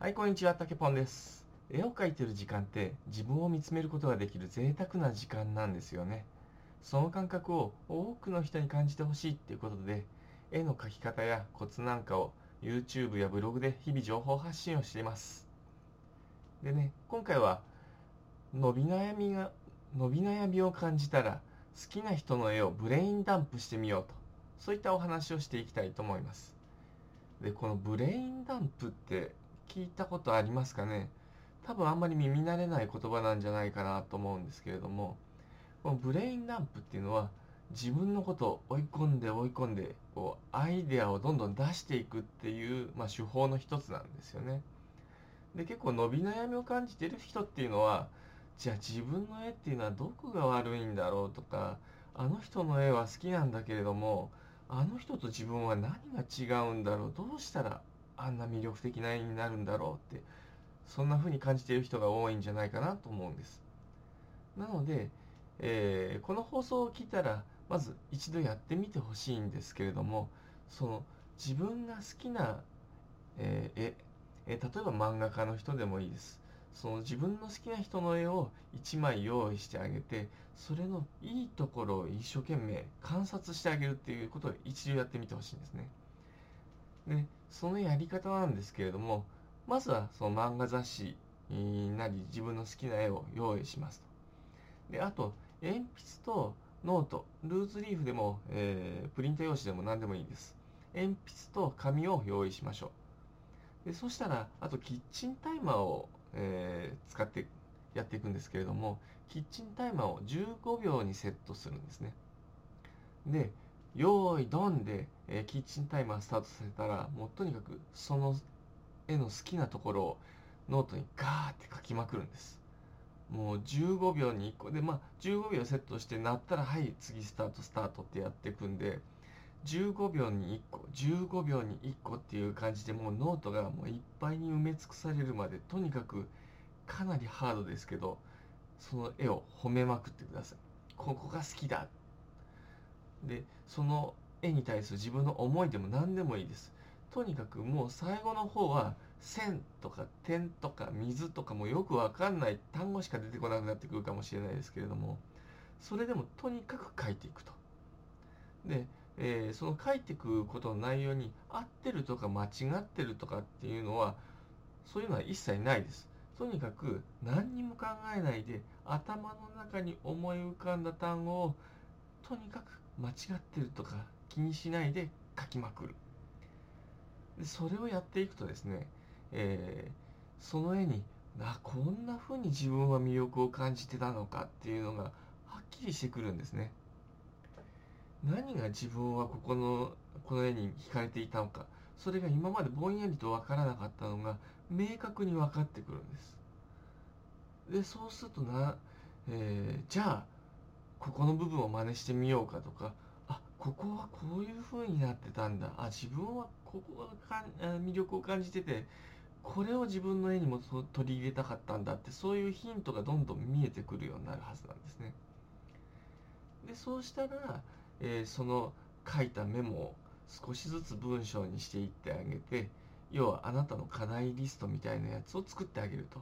はい、こんにちは、たけぽんです。絵を描いてる時間って自分を見つめることができる贅沢な時間なんですよね。その感覚を多くの人に感じてほしいっていうことで、絵の描き方やコツなんかを YouTube やブログで日々情報発信をしています。でね、今回は伸び悩みが、伸び悩みを感じたら好きな人の絵をブレインダンプしてみようと、そういったお話をしていきたいと思います。で、このブレインダンプって聞いたことありますかね？多分あんまり耳慣れない言葉なんじゃないかなと思うんですけれども、このブレインダンプっていうのは自分のことを追い込んで追い込んで、こうアイデアをどんどん出していくっていう、まあ、手法の一つなんですよね。で、結構伸び悩みを感じている人っていうのは、じゃあ自分の絵っていうのはどこが悪いんだろうとか、あの人の絵は好きなんだけれども、あの人と自分は何が違うんだろうどうしたらあんな魅力的な絵になるんだろうってそんな風に感じている人が多いんじゃないかなと思うんですなので、えーこの放送を聞いたらまず一度やってみてほしいんですけれどもその自分が好きな、えー絵えー例えば漫画家の人でもいいですその自分の好きな人の絵を1枚用意してあげてそれのいいところを一生懸命観察してあげるっていうことを一度やってみてほしいんですね。でそのやり方なんですけれどもまずはその漫画雑誌なり自分の好きな絵を用意しますと。であと鉛筆とノートルーズリーフでも、えープリント用紙でも何でもいいです。鉛筆と紙を用意しましょう。でそしたらあとキッチンタイマーを、えー使ってやっていくんですけれどもキッチンタイマーを15秒にセットするんですねで用意ドンで、えーキッチンタイマースタートさせたらもうとにかくその絵の好きなところをノートにガーって書きまくるんです。もう15秒に1個。でまあ15秒セットして鳴ったらはい次スタートスタートってやっていくんで15秒に1個15秒に1個っていう感じでもうノートがもういっぱいに埋め尽くされるまでとにかくかなりハードですけどその絵を褒めまくってください。ここが好きだ。でその絵に対する自分の思いでも何でもいいです。とにかくもう最後の方は線とか点とか水とかもよくわかんない単語しか出てこなくなってくるかもしれないですけれどもそれでもとにかく書いていくと。で、えーその書いていくことの内容に合ってるとか間違ってるとかっていうのはそういうのは一切ないです。とにかく何にも考えないで頭の中に思い浮かんだ単語をとにかく間違ってるとか気にしないで書きまくる。でそれをやっていくとですね、えーその絵にあこんな風に自分は魅力を感じてたのかっていうのがはっきりしてくるんですね。何が自分はここのこの絵に惹かれていたのか。それが今までぼんやりと分からなかったのが明確に分かってくるんです。でそうするとな、えーじゃあここの部分を真似してみようかとかあここはこういう風になってたんだ。あ自分はここがかん魅力を感じててこれを自分の絵にも取り入れたかったんだってそういうヒントがどんどん見えてくるようになるはずなんですね。でそうしたら、えーその書いたメモを少しずつ文章にしていってあげて要はあなたの課題リストみたいなやつを作ってあげると。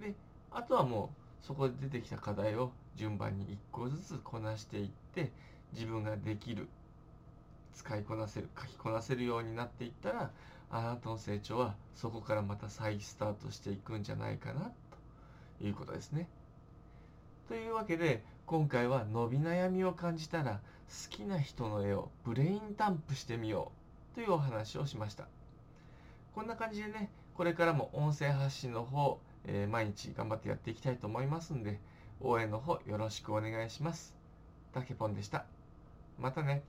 であとはもうそこで出てきた課題を順番に1個ずつこなしていって自分ができる使いこなせる書きこなせるようになっていったらあなたの成長はそこからまた再スタートしていくんじゃないかなということですね。というわけで今回は伸び悩みを感じたら好きな人の絵をブレインダンプしてみようというお話をしました。こんな感じでね、これからも音声発信の方、えー毎日頑張ってやっていきたいと思いますんで、応援の方よろしくお願いします。たけぽんでした。またね。